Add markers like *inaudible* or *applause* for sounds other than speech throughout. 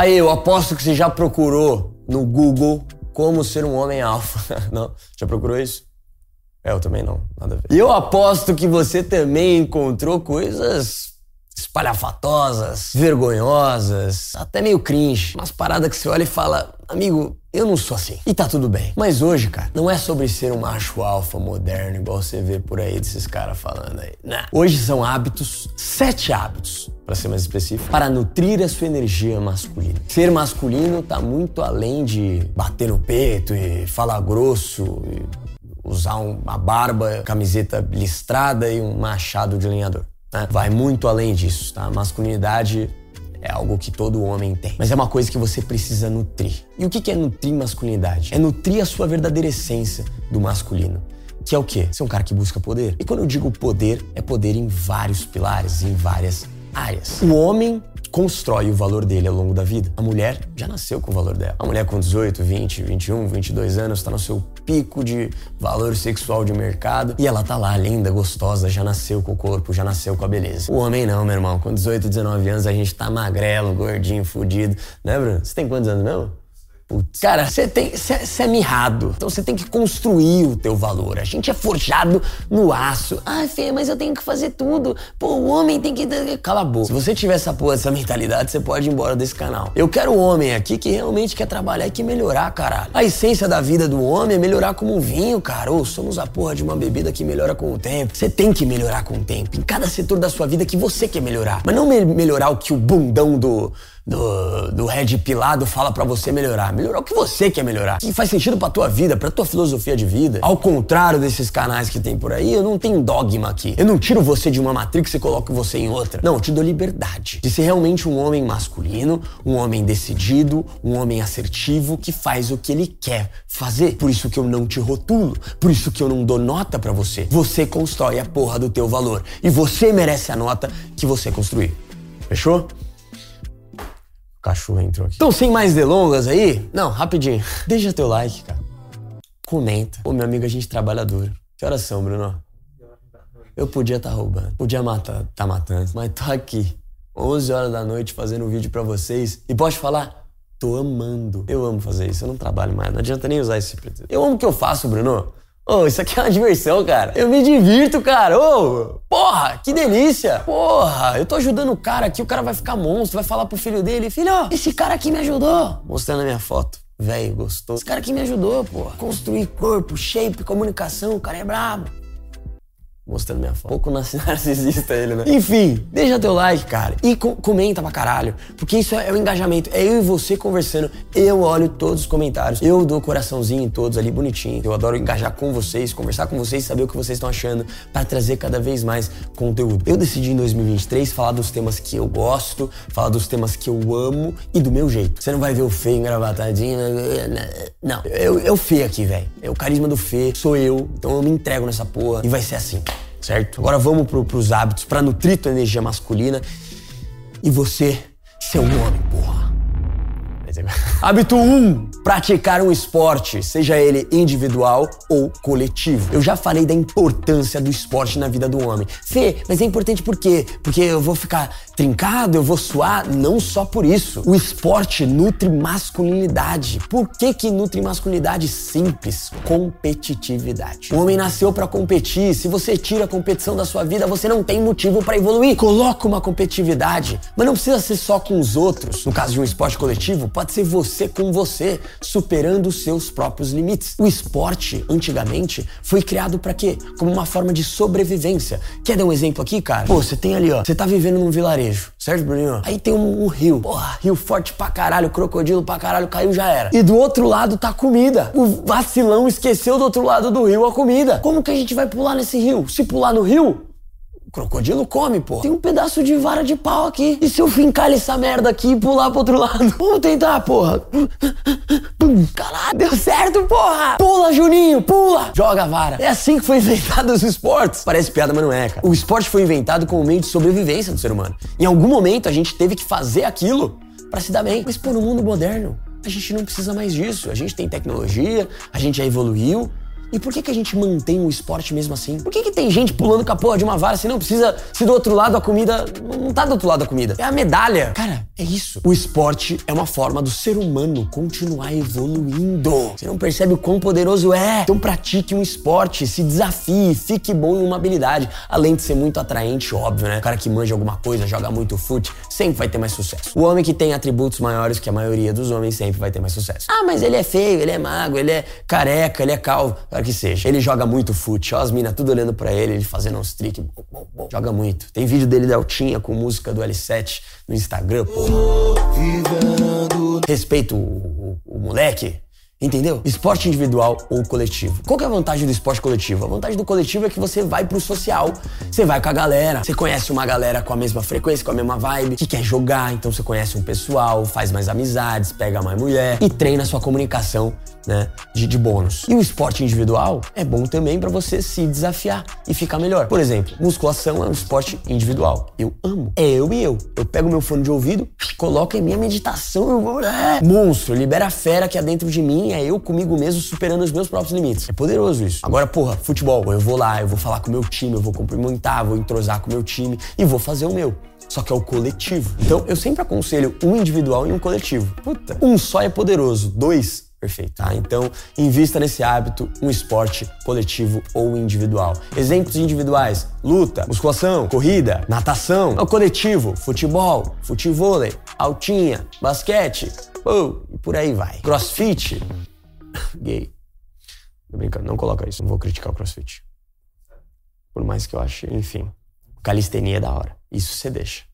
Aí, eu aposto que você já procurou no Google como ser um homem alfa. *laughs* Não? Já procurou isso? É, eu também não, nada a ver. E eu aposto que você também encontrou coisas espalhafatosas, vergonhosas, até meio cringe. Umas paradas que você olha e fala, amigo, eu não sou assim. E tá tudo bem. Mas hoje, cara, não é sobre ser um macho alfa moderno, igual você vê por aí desses caras falando aí. Não. Hoje são hábitos, sete hábitos, para ser mais específico, para nutrir a sua energia masculina. Ser masculino tá muito além de bater no peito e falar grosso e usar uma barba, camiseta listrada e um machado de lenhador. Né? Vai muito além disso, tá? Masculinidade é algo que todo homem tem. Mas é uma coisa que você precisa nutrir. E o que é nutrir masculinidade? É nutrir a sua verdadeira essência do masculino. Que é o quê? Ser um cara que busca poder. E quando eu digo poder, é poder em vários pilares, em várias áreas. O homem constrói o valor dele ao longo da vida. A mulher já nasceu com o valor dela. A mulher com 18, 20, 21, 22 anos está no seu pico de valor sexual de mercado e ela tá lá linda, gostosa, já nasceu com o corpo, já nasceu com a beleza. O homem não, meu irmão. Com 18, 19 anos a gente tá magrelo, gordinho, fudido. Né, Bruno? Você tem quantos anos mesmo? Putz. Cara, você tem, você é mirrado. Então você tem que construir o teu valor. A gente é forjado no aço. Ah, Fê, mas eu tenho que fazer tudo. Pô, o homem tem que. Cala a boca. Se você tiver essa porra, essa mentalidade, você pode ir embora desse canal. Eu quero um homem aqui que realmente quer trabalhar e que melhorar, caralho. A essência da vida do homem é melhorar como um vinho, cara. Ou somos a porra de uma bebida que melhora com o tempo. Você tem que melhorar com o tempo. Em cada setor da sua vida que você quer melhorar. Mas não me melhorar o que o bundão do do, do Red Pilado fala para você melhorar. Melhorar o que você quer melhorar. Que faz sentido pra tua vida, pra tua filosofia de vida. Ao contrário desses canais que tem por aí, eu não tenho dogma aqui. Eu não tiro você de uma matrix e coloco você em outra. Não, eu te dou liberdade de ser realmente um homem masculino, um homem decidido, um homem assertivo que faz o que ele quer fazer. Por isso que eu não te rotulo, por isso que eu não dou nota para você. Você constrói a porra do teu valor e você merece a nota que você construir. Fechou? O cachorro entrou aqui. Então, sem mais delongas aí, não, rapidinho. *laughs* Deixa teu like, cara. Comenta. Pô, meu amigo, a gente trabalha duro. Que horas são, Bruno? Eu podia estar tá roubando, podia matar, tá matando, mas tô aqui, 11 horas da noite, fazendo um vídeo para vocês. E posso falar? Tô amando. Eu amo fazer isso, eu não trabalho mais, não adianta nem usar esse pretexto. Eu amo o que eu faço, Bruno. Oh, isso aqui é uma diversão, cara. Eu me divirto, cara. Oh, porra, que delícia. Porra, eu tô ajudando o cara aqui, o cara vai ficar monstro, vai falar pro filho dele, filho, esse cara aqui me ajudou. Mostrando a minha foto. Velho, gostou. Esse cara aqui me ajudou, porra. Construir corpo, shape, comunicação, o cara é brabo mostrando minha foto. Pouco *laughs* narcisista ele, né? Enfim, deixa teu like, cara. E co comenta pra caralho. Porque isso é, é o engajamento. É eu e você conversando. Eu olho todos os comentários. Eu dou coraçãozinho em todos ali, bonitinho. Eu adoro engajar com vocês, conversar com vocês, saber o que vocês estão achando para trazer cada vez mais conteúdo. Eu decidi em 2023 falar dos temas que eu gosto, falar dos temas que eu amo e do meu jeito. Você não vai ver o Fê engravatadinho. Não, eu, eu Fê aqui, velho. É o carisma do Fê, sou eu. Então eu me entrego nessa porra e vai ser assim certo? Agora vamos pro, pros hábitos, para nutrir tua energia masculina e você ser um homem, porra. *laughs* Hábito 1. Um, praticar um esporte, seja ele individual ou coletivo. Eu já falei da importância do esporte na vida do homem. Fê, mas é importante por quê? Porque eu vou ficar trincado, eu vou suar? Não só por isso. O esporte nutre masculinidade. Por que que nutre masculinidade? Simples, competitividade. O homem nasceu para competir. Se você tira a competição da sua vida, você não tem motivo para evoluir. Coloca uma competitividade, mas não precisa ser só com os outros. No caso de um esporte coletivo, pode ser você com você, superando os seus próprios limites. O esporte, antigamente, foi criado para quê? Como uma forma de sobrevivência. Quer dar um exemplo aqui, cara? Pô, você tem ali, ó, você tá vivendo num vilarejo, certo, Bruninho? Aí tem um, um rio. Porra, rio forte pra caralho, crocodilo pra caralho, caiu, já era. E do outro lado tá comida. O vacilão esqueceu do outro lado do rio a comida. Como que a gente vai pular nesse rio? Se pular no rio, Crocodilo come, pô. Tem um pedaço de vara de pau aqui. E se eu fincar essa merda aqui e pular pro outro lado? Vamos tentar, porra. Caralho, deu certo, porra. Pula, Juninho, pula. Joga a vara. É assim que foi inventado os esportes. Parece piada, mas não é, cara. O esporte foi inventado como meio de sobrevivência do ser humano. Em algum momento a gente teve que fazer aquilo para se dar bem. Mas, pô, no mundo moderno, a gente não precisa mais disso. A gente tem tecnologia, a gente já evoluiu. E por que, que a gente mantém o esporte mesmo assim? Por que, que tem gente pulando com a porra de uma vara se não precisa, se do outro lado a comida não tá do outro lado da comida? É a medalha. Cara, é isso. O esporte é uma forma do ser humano continuar evoluindo. Você não percebe o quão poderoso é? Então pratique um esporte, se desafie, fique bom em uma habilidade. Além de ser muito atraente, óbvio, né? O cara que manja alguma coisa, joga muito fute, sempre vai ter mais sucesso. O homem que tem atributos maiores que a maioria dos homens sempre vai ter mais sucesso. Ah, mas ele é feio, ele é magro, ele é careca, ele é calvo que seja. Ele joga muito fute, ó, as minas tudo olhando para ele, ele fazendo uns tricks. Joga muito. Tem vídeo dele da Altinha com música do L7 no Instagram, pô. Respeito o, o, o moleque. Entendeu? Esporte individual ou coletivo. Qual é a vantagem do esporte coletivo? A vantagem do coletivo é que você vai pro social, você vai com a galera, você conhece uma galera com a mesma frequência, com a mesma vibe, que quer jogar, então você conhece um pessoal, faz mais amizades, pega mais mulher e treina sua comunicação né, de, de bônus. E o esporte individual é bom também para você se desafiar e ficar melhor. Por exemplo, musculação é um esporte individual. Eu amo. É eu e eu. Eu pego meu fone de ouvido, coloco em minha meditação, eu vou. É, monstro, libera a fera que há dentro de mim, é eu comigo mesmo superando os meus próprios limites. É poderoso isso. Agora, porra, futebol, eu vou lá, eu vou falar com o meu time, eu vou cumprimentar, vou entrosar com o meu time e vou fazer o meu só que é o coletivo. Então, eu sempre aconselho um individual e um coletivo. Puta. Um só é poderoso, dois Perfeito. Tá? Então, invista nesse hábito, um esporte coletivo ou individual. Exemplos individuais: luta, musculação, corrida, natação. O coletivo: futebol, futevôlei, altinha, basquete, oh, e por aí vai. Crossfit, gay. Tô brincando, não coloca isso, não vou criticar o crossfit. Por mais que eu ache, enfim. Calistenia é da hora. Isso você deixa.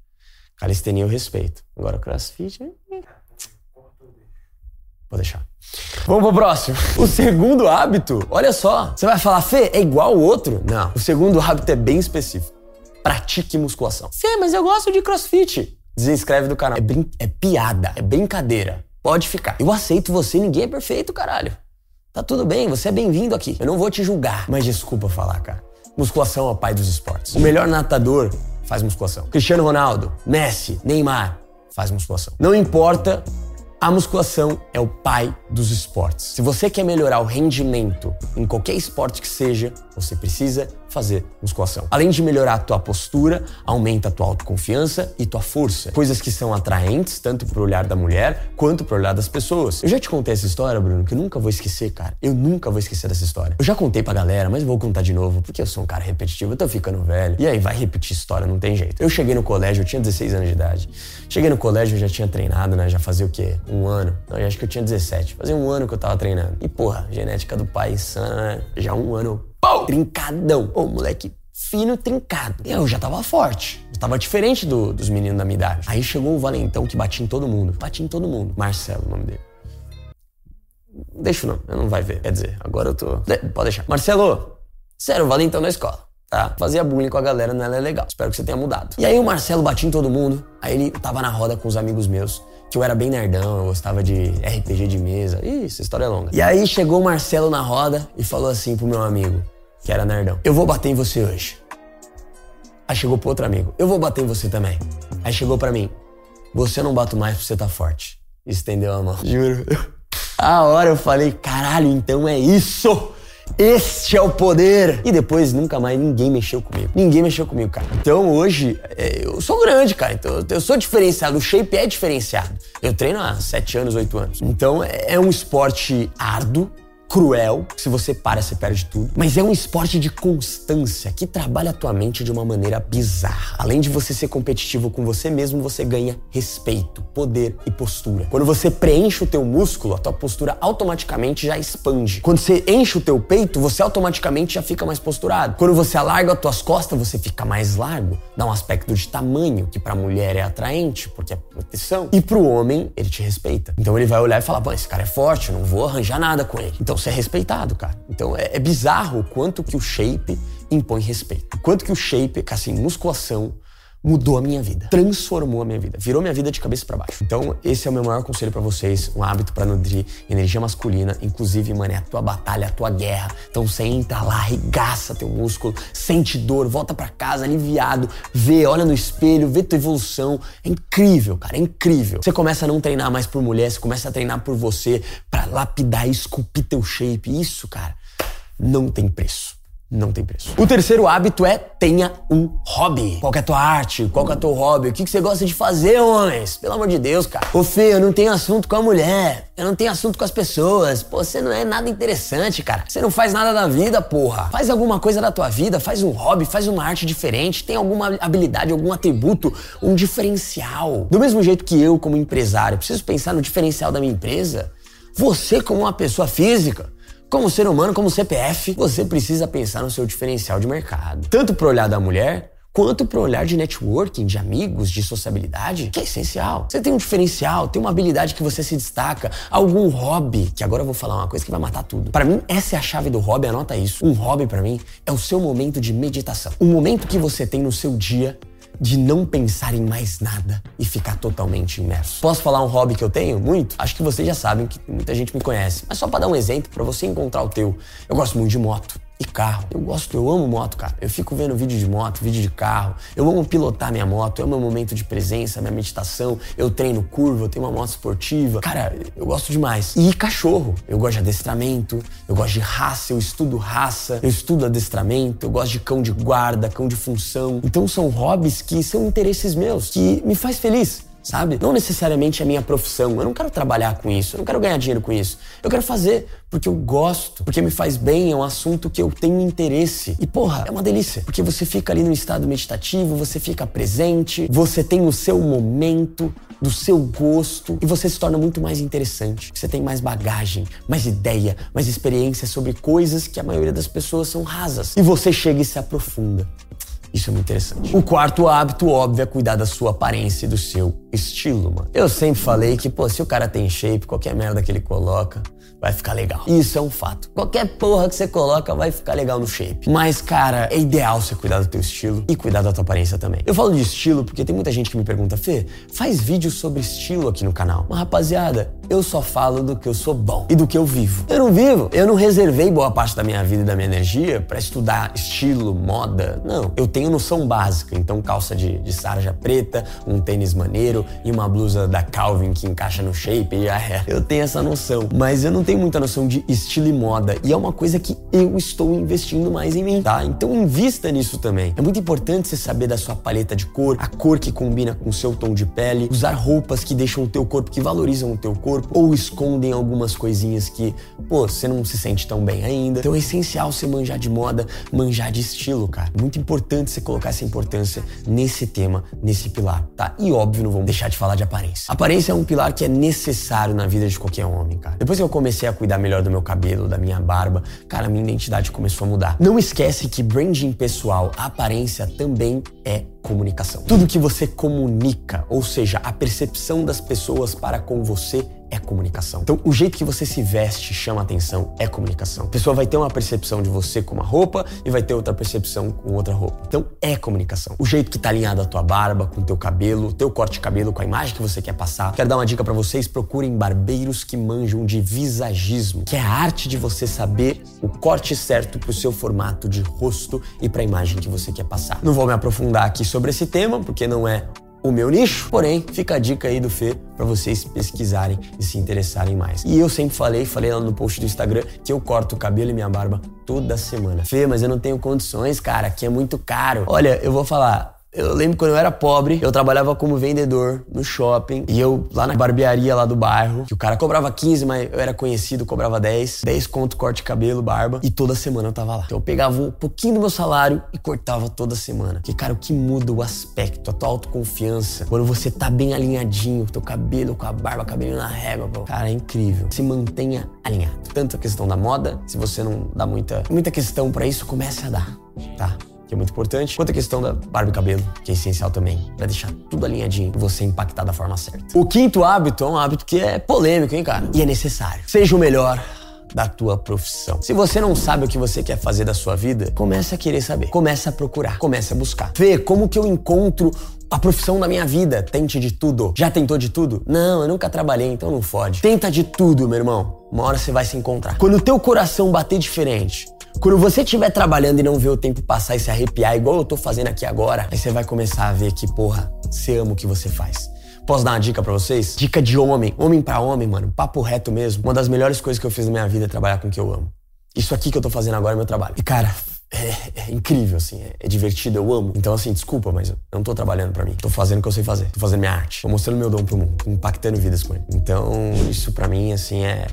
Calistenia eu respeito. Agora, crossfit. Vou deixar. Vamos pro próximo. *laughs* O segundo hábito, olha só. Você vai falar, Fê, é igual o outro? Não. O segundo hábito é bem específico. Pratique musculação. Fê, mas eu gosto de crossfit. Desinscreve do canal. É, brin é piada, é brincadeira. Pode ficar. Eu aceito você, ninguém é perfeito, caralho. Tá tudo bem, você é bem-vindo aqui. Eu não vou te julgar. Mas desculpa falar, cara. Musculação é o pai dos esportes. O melhor natador faz musculação. Cristiano Ronaldo, Messi, Neymar faz musculação. Não importa a musculação é o pai dos esportes. Se você quer melhorar o rendimento em qualquer esporte que seja, você precisa fazer musculação. Além de melhorar a tua postura, aumenta a tua autoconfiança e tua força. Coisas que são atraentes tanto pro olhar da mulher quanto pro olhar das pessoas. Eu já te contei essa história, Bruno, que eu nunca vou esquecer, cara. Eu nunca vou esquecer dessa história. Eu já contei pra galera, mas vou contar de novo, porque eu sou um cara repetitivo, eu tô ficando velho. E aí, vai repetir história, não tem jeito. Eu cheguei no colégio, eu tinha 16 anos de idade. Cheguei no colégio, eu já tinha treinado, né? Já fazia o quê? Um ano. Não, eu acho que eu tinha 17. Fazia um ano que eu tava treinando. E, porra, genética do pai insana, né? Já um ano, pau, trincadão. Ô, moleque fino trincado. Eu já tava forte. Eu tava diferente do, dos meninos da minha idade. Aí chegou o valentão que batia em todo mundo. Batia em todo mundo. Marcelo, o nome dele. Deixa o nome, eu não vai ver. Quer dizer, agora eu tô. De pode deixar. Marcelo, sério, o valentão da escola. Tá? Fazia bullying com a galera, não é legal. Espero que você tenha mudado. E aí o Marcelo batia em todo mundo. Aí ele tava na roda com os amigos meus que eu era bem nerdão, eu gostava de RPG de mesa. Ih, essa história é longa. E aí chegou o Marcelo na roda e falou assim pro meu amigo: que era nerdão. Eu vou bater em você hoje. Aí chegou pro outro amigo. Eu vou bater em você também. Aí chegou para mim. Você não bato mais porque você tá forte. Estendeu a mão. Juro. A hora eu falei, caralho, então é isso! Este é o poder! E depois nunca mais ninguém mexeu comigo. Ninguém mexeu comigo, cara. Então hoje é, eu sou grande, cara. Então eu sou diferenciado. O shape é diferenciado. Eu treino há 7 anos, 8 anos. Então é, é um esporte árduo cruel, se você para, você perde tudo. Mas é um esporte de constância que trabalha a tua mente de uma maneira bizarra. Além de você ser competitivo com você mesmo, você ganha respeito, poder e postura. Quando você preenche o teu músculo, a tua postura automaticamente já expande. Quando você enche o teu peito, você automaticamente já fica mais posturado. Quando você alarga as tuas costas, você fica mais largo. Dá um aspecto de tamanho, que pra mulher é atraente, porque é proteção. E pro homem, ele te respeita. Então ele vai olhar e falar, pô, esse cara é forte, eu não vou arranjar nada com ele. Então você é respeitado, cara. Então é, é bizarro o quanto que o shape impõe respeito. Quanto que o shape, assim, musculação, mudou a minha vida, transformou a minha vida, virou minha vida de cabeça para baixo. Então, esse é o meu maior conselho para vocês, um hábito para nutrir energia masculina, inclusive, mano, é a tua batalha, a tua guerra. Então, entra lá, arregaça teu músculo, sente dor, volta para casa aliviado, vê, olha no espelho, vê tua evolução. É incrível, cara, é incrível. Você começa a não treinar mais por mulher, você começa a treinar por você para lapidar e esculpir teu shape. Isso, cara não tem preço não tem preço. O terceiro hábito é tenha um hobby. Qual é a tua arte? Qual é o teu hobby? O que, que você gosta de fazer, homens? Pelo amor de Deus, cara. Ô, Fê, eu não tenho assunto com a mulher. Eu não tenho assunto com as pessoas. Pô, você não é nada interessante, cara. Você não faz nada da vida, porra. Faz alguma coisa da tua vida, faz um hobby, faz uma arte diferente, tem alguma habilidade, algum atributo, um diferencial. Do mesmo jeito que eu, como empresário, preciso pensar no diferencial da minha empresa, você, como uma pessoa física, como ser humano, como CPF, você precisa pensar no seu diferencial de mercado. Tanto pro olhar da mulher, quanto pro olhar de networking, de amigos, de sociabilidade, que é essencial. Você tem um diferencial, tem uma habilidade que você se destaca, algum hobby, que agora eu vou falar uma coisa que vai matar tudo. Para mim, essa é a chave do hobby, anota isso. Um hobby para mim é o seu momento de meditação. Um momento que você tem no seu dia de não pensar em mais nada e ficar totalmente imerso. Posso falar um hobby que eu tenho muito? Acho que vocês já sabem que muita gente me conhece, mas só para dar um exemplo para você encontrar o teu. Eu gosto muito de moto e carro. Eu gosto, eu amo moto, cara. Eu fico vendo vídeo de moto, vídeo de carro. Eu amo pilotar minha moto, eu amo meu momento de presença, minha meditação. Eu treino curva, eu tenho uma moto esportiva. Cara, eu gosto demais. E cachorro. Eu gosto de adestramento, eu gosto de raça, eu estudo raça, eu estudo adestramento, eu gosto de cão de guarda, cão de função. Então são hobbies que são interesses meus, que me faz feliz sabe? Não necessariamente é minha profissão. Eu não quero trabalhar com isso, eu não quero ganhar dinheiro com isso. Eu quero fazer porque eu gosto, porque me faz bem, é um assunto que eu tenho interesse. E porra, é uma delícia, porque você fica ali no estado meditativo, você fica presente, você tem o seu momento, do seu gosto e você se torna muito mais interessante. Você tem mais bagagem, mais ideia, mais experiência sobre coisas que a maioria das pessoas são rasas. E você chega e se aprofunda. Isso é muito interessante. O quarto hábito, óbvio, é cuidar da sua aparência e do seu estilo, mano. Eu sempre falei que, pô, se o cara tem shape, qualquer merda que ele coloca, vai ficar legal. Isso é um fato. Qualquer porra que você coloca vai ficar legal no shape. Mas, cara, é ideal você cuidar do teu estilo e cuidar da tua aparência também. Eu falo de estilo porque tem muita gente que me pergunta, Fê, faz vídeo sobre estilo aqui no canal. Mas, rapaziada, eu só falo do que eu sou bom e do que eu vivo. Eu não vivo, eu não reservei boa parte da minha vida e da minha energia para estudar estilo, moda. Não, eu tenho noção básica. Então, calça de, de sarja preta, um tênis maneiro e uma blusa da Calvin que encaixa no shape já é. Eu tenho essa noção, mas eu não tenho muita noção de estilo e moda e é uma coisa que eu estou investindo mais em mim, tá? Então invista nisso também. É muito importante você saber da sua paleta de cor, a cor que combina com o seu tom de pele, usar roupas que deixam o teu corpo, que valorizam o teu corpo ou escondem algumas coisinhas que, pô, você não se sente tão bem ainda. Então é essencial você manjar de moda, manjar de estilo, cara. Muito importante você colocar essa importância nesse tema, nesse pilar, tá? E óbvio, não vamos deixar de falar de aparência. Aparência é um pilar que é necessário na vida de qualquer homem, cara. Depois que eu comecei a cuidar melhor do meu cabelo, da minha barba, cara, minha identidade começou a mudar. Não esquece que branding pessoal, aparência também é comunicação. Tudo que você comunica, ou seja, a percepção das pessoas para com você é comunicação. Então, o jeito que você se veste chama atenção, é comunicação. A pessoa vai ter uma percepção de você com uma roupa e vai ter outra percepção com outra roupa. Então, é comunicação. O jeito que tá alinhado a tua barba, com o teu cabelo, teu corte de cabelo, com a imagem que você quer passar. Quero dar uma dica para vocês, procurem barbeiros que manjam de visagismo, que é a arte de você saber o corte certo pro seu formato de rosto e para a imagem que você quer passar. Não vou me aprofundar aqui sobre esse tema, porque não é o meu nicho. Porém, fica a dica aí do Fê para vocês pesquisarem e se interessarem mais. E eu sempre falei, falei lá no post do Instagram, que eu corto o cabelo e minha barba toda semana. Fê, mas eu não tenho condições, cara, aqui é muito caro. Olha, eu vou falar, eu lembro quando eu era pobre, eu trabalhava como vendedor no shopping e eu lá na barbearia lá do bairro, que o cara cobrava 15, mas eu era conhecido, cobrava 10, 10 conto corte cabelo, barba e toda semana eu tava lá. Então eu pegava um pouquinho do meu salário e cortava toda semana. Que cara, o que muda o aspecto, a tua autoconfiança, quando você tá bem alinhadinho, teu cabelo com a barba, cabelo na régua, pô. cara, é incrível. Se mantenha alinhado. Tanto a questão da moda, se você não dá muita muita questão para isso, comece a dar, tá? Que é muito importante, quanto a questão da barba e cabelo, que é essencial também, para deixar tudo alinhadinho e você impactar da forma certa. O quinto hábito é um hábito que é polêmico, hein, cara? E é necessário. Seja o melhor da tua profissão. Se você não sabe o que você quer fazer da sua vida, comece a querer saber. Comece a procurar, comece a buscar. Vê como que eu encontro a profissão da minha vida. Tente de tudo. Já tentou de tudo? Não, eu nunca trabalhei, então não fode. Tenta de tudo, meu irmão. Uma hora você vai se encontrar. Quando o teu coração bater diferente, quando você estiver trabalhando e não ver o tempo passar e se arrepiar, igual eu tô fazendo aqui agora, aí você vai começar a ver que, porra, você ama o que você faz. Posso dar uma dica para vocês? Dica de homem, homem para homem, mano, papo reto mesmo. Uma das melhores coisas que eu fiz na minha vida é trabalhar com o que eu amo. Isso aqui que eu tô fazendo agora é meu trabalho. E cara, é, é, incrível, assim, é, é, divertido, eu amo. Então, assim, desculpa, mas eu não tô trabalhando para mim. Tô fazendo o que eu sei fazer. Tô fazendo minha arte. Tô mostrando meu dom pro mundo, impactando vidas com ele. Então, isso para mim, assim, é,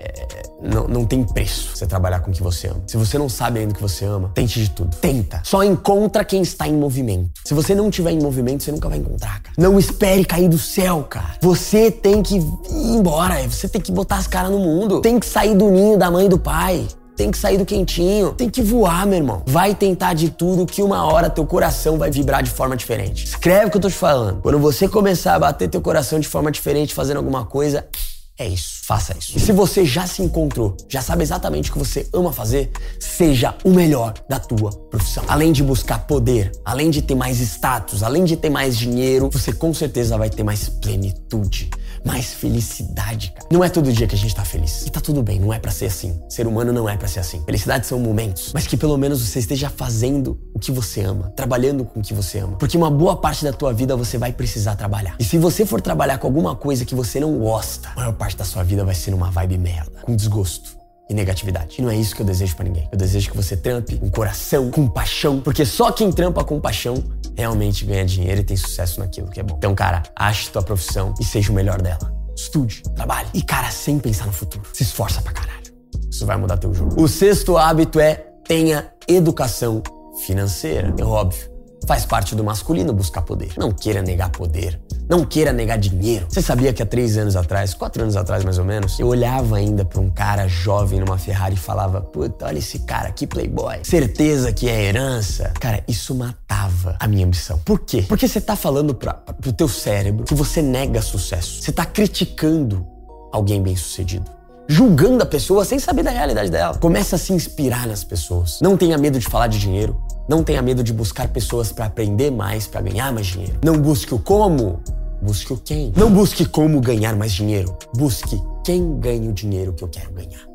é, não, não tem preço você trabalhar com o que você ama. Se você não sabe ainda o que você ama, tente de tudo. Tenta. Só encontra quem está em movimento. Se você não estiver em movimento, você nunca vai encontrar, cara. Não espere cair do céu, cara. Você tem que ir embora. Você tem que botar as caras no mundo. Tem que sair do ninho da mãe e do pai tem que sair do quentinho, tem que voar, meu irmão. Vai tentar de tudo que uma hora teu coração vai vibrar de forma diferente. Escreve o que eu tô te falando. Quando você começar a bater teu coração de forma diferente, fazendo alguma coisa, é isso, faça isso. E se você já se encontrou, já sabe exatamente o que você ama fazer, seja o melhor da tua profissão. Além de buscar poder, além de ter mais status, além de ter mais dinheiro, você com certeza vai ter mais plenitude, mais felicidade, cara. Não é todo dia que a gente tá feliz. E tá tudo bem, não é para ser assim. Ser humano não é para ser assim. Felicidade são momentos, mas que pelo menos você esteja fazendo o que você ama, trabalhando com o que você ama. Porque uma boa parte da tua vida você vai precisar trabalhar. E se você for trabalhar com alguma coisa que você não gosta, a maior parte da sua vida vai ser numa vibe merda, com desgosto e negatividade. E não é isso que eu desejo para ninguém. Eu desejo que você trampe com coração, com paixão, porque só quem trampa com paixão realmente ganha dinheiro e tem sucesso naquilo que é bom. Então, cara, ache tua profissão e seja o melhor dela. Estude, trabalhe e, cara, sem pensar no futuro. Se esforça pra caralho. Isso vai mudar teu jogo. O sexto hábito é tenha educação financeira. É óbvio. Faz parte do masculino buscar poder. Não queira negar poder. Não queira negar dinheiro. Você sabia que há três anos atrás, quatro anos atrás mais ou menos, eu olhava ainda para um cara jovem numa Ferrari e falava: Puta, olha esse cara, que playboy. Certeza que é herança. Cara, isso matava a minha ambição. Por quê? Porque você tá falando pra, pro teu cérebro que você nega sucesso. Você tá criticando alguém bem sucedido julgando a pessoa sem saber da realidade dela. Começa a se inspirar nas pessoas. Não tenha medo de falar de dinheiro. Não tenha medo de buscar pessoas para aprender mais, para ganhar mais dinheiro. Não busque o como, busque o quem. Não busque como ganhar mais dinheiro. Busque quem ganha o dinheiro que eu quero ganhar.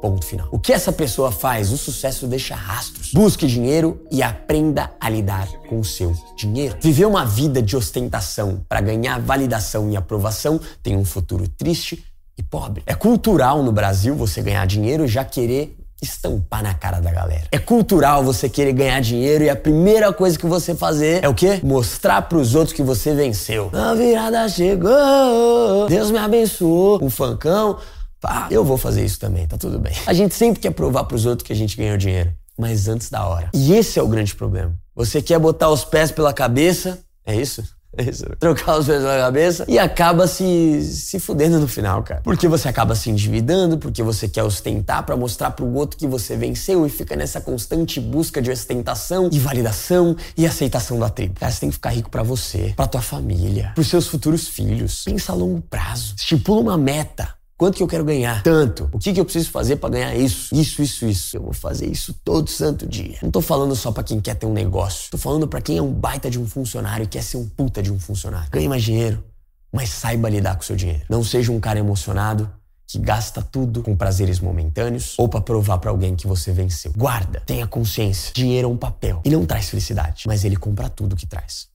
Ponto final. O que essa pessoa faz? O sucesso deixa rastros. Busque dinheiro e aprenda a lidar com o seu dinheiro. Viver uma vida de ostentação para ganhar validação e aprovação tem um futuro triste e pobre. É cultural no Brasil você ganhar dinheiro e já querer estampar na cara da galera. É cultural você querer ganhar dinheiro e a primeira coisa que você fazer é o quê? Mostrar para os outros que você venceu. A virada chegou, Deus me abençoou. Um fancão, pá, eu vou fazer isso também, tá tudo bem. A gente sempre quer provar para os outros que a gente ganhou dinheiro, mas antes da hora. E esse é o grande problema. Você quer botar os pés pela cabeça, é isso? Isso. Trocar os pés na cabeça e acaba se, se fudendo no final, cara. Porque você acaba se endividando, porque você quer ostentar para mostrar pro outro que você venceu e fica nessa constante busca de ostentação e validação e aceitação da tribo. Cara, você tem que ficar rico para você, para tua família, pros seus futuros filhos. Pensa a longo prazo. Estipula uma meta. Quanto que eu quero ganhar? Tanto. O que, que eu preciso fazer para ganhar isso? Isso, isso, isso. Eu vou fazer isso todo santo dia. Não tô falando só para quem quer ter um negócio. Tô falando para quem é um baita de um funcionário e quer ser um puta de um funcionário. Ganhe mais dinheiro, mas saiba lidar com o seu dinheiro. Não seja um cara emocionado que gasta tudo com prazeres momentâneos ou para provar para alguém que você venceu. Guarda, tenha consciência. Dinheiro é um papel e não traz felicidade, mas ele compra tudo que traz.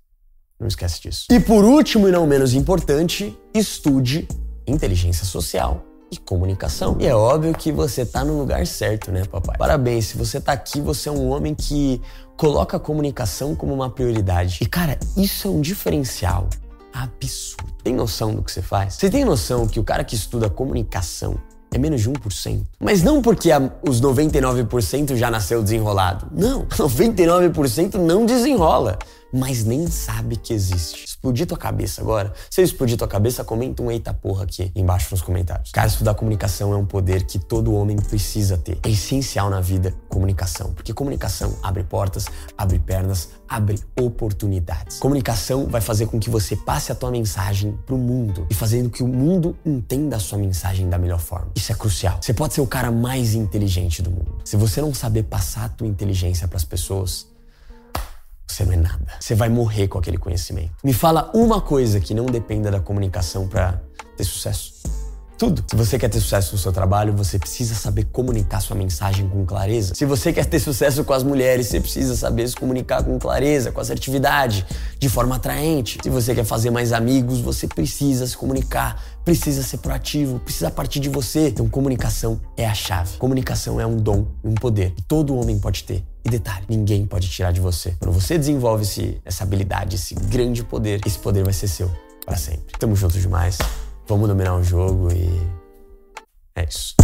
Não esquece disso. E por último e não menos importante, estude inteligência social e comunicação. E é óbvio que você tá no lugar certo, né, papai? Parabéns, se você tá aqui, você é um homem que coloca a comunicação como uma prioridade. E cara, isso é um diferencial absurdo. Tem noção do que você faz? Você tem noção que o cara que estuda comunicação é menos de 1%. Mas não porque a, os 99% já nasceu desenrolado. Não, *laughs* 99% não desenrola, mas nem sabe que existe explodir tua cabeça agora, se eu explodir tua cabeça, comenta um eita porra aqui embaixo nos comentários. Cara, estudar comunicação é um poder que todo homem precisa ter. É essencial na vida comunicação, porque comunicação abre portas, abre pernas, abre oportunidades. Comunicação vai fazer com que você passe a tua mensagem pro mundo e fazendo que o mundo entenda a sua mensagem da melhor forma. Isso é crucial. Você pode ser o cara mais inteligente do mundo. Se você não saber passar a tua inteligência para as pessoas, você não é nada. Você vai morrer com aquele conhecimento. Me fala uma coisa que não dependa da comunicação para ter sucesso. Tudo. Se você quer ter sucesso no seu trabalho, você precisa saber comunicar sua mensagem com clareza. Se você quer ter sucesso com as mulheres, você precisa saber se comunicar com clareza, com assertividade, de forma atraente. Se você quer fazer mais amigos, você precisa se comunicar, precisa ser proativo, precisa partir de você. Então, comunicação é a chave. Comunicação é um dom e um poder que todo homem pode ter. E detalhe, ninguém pode tirar de você. Quando você desenvolve esse, essa habilidade, esse grande poder, esse poder vai ser seu para sempre. Tamo junto demais. Vamos dominar o jogo e é isso.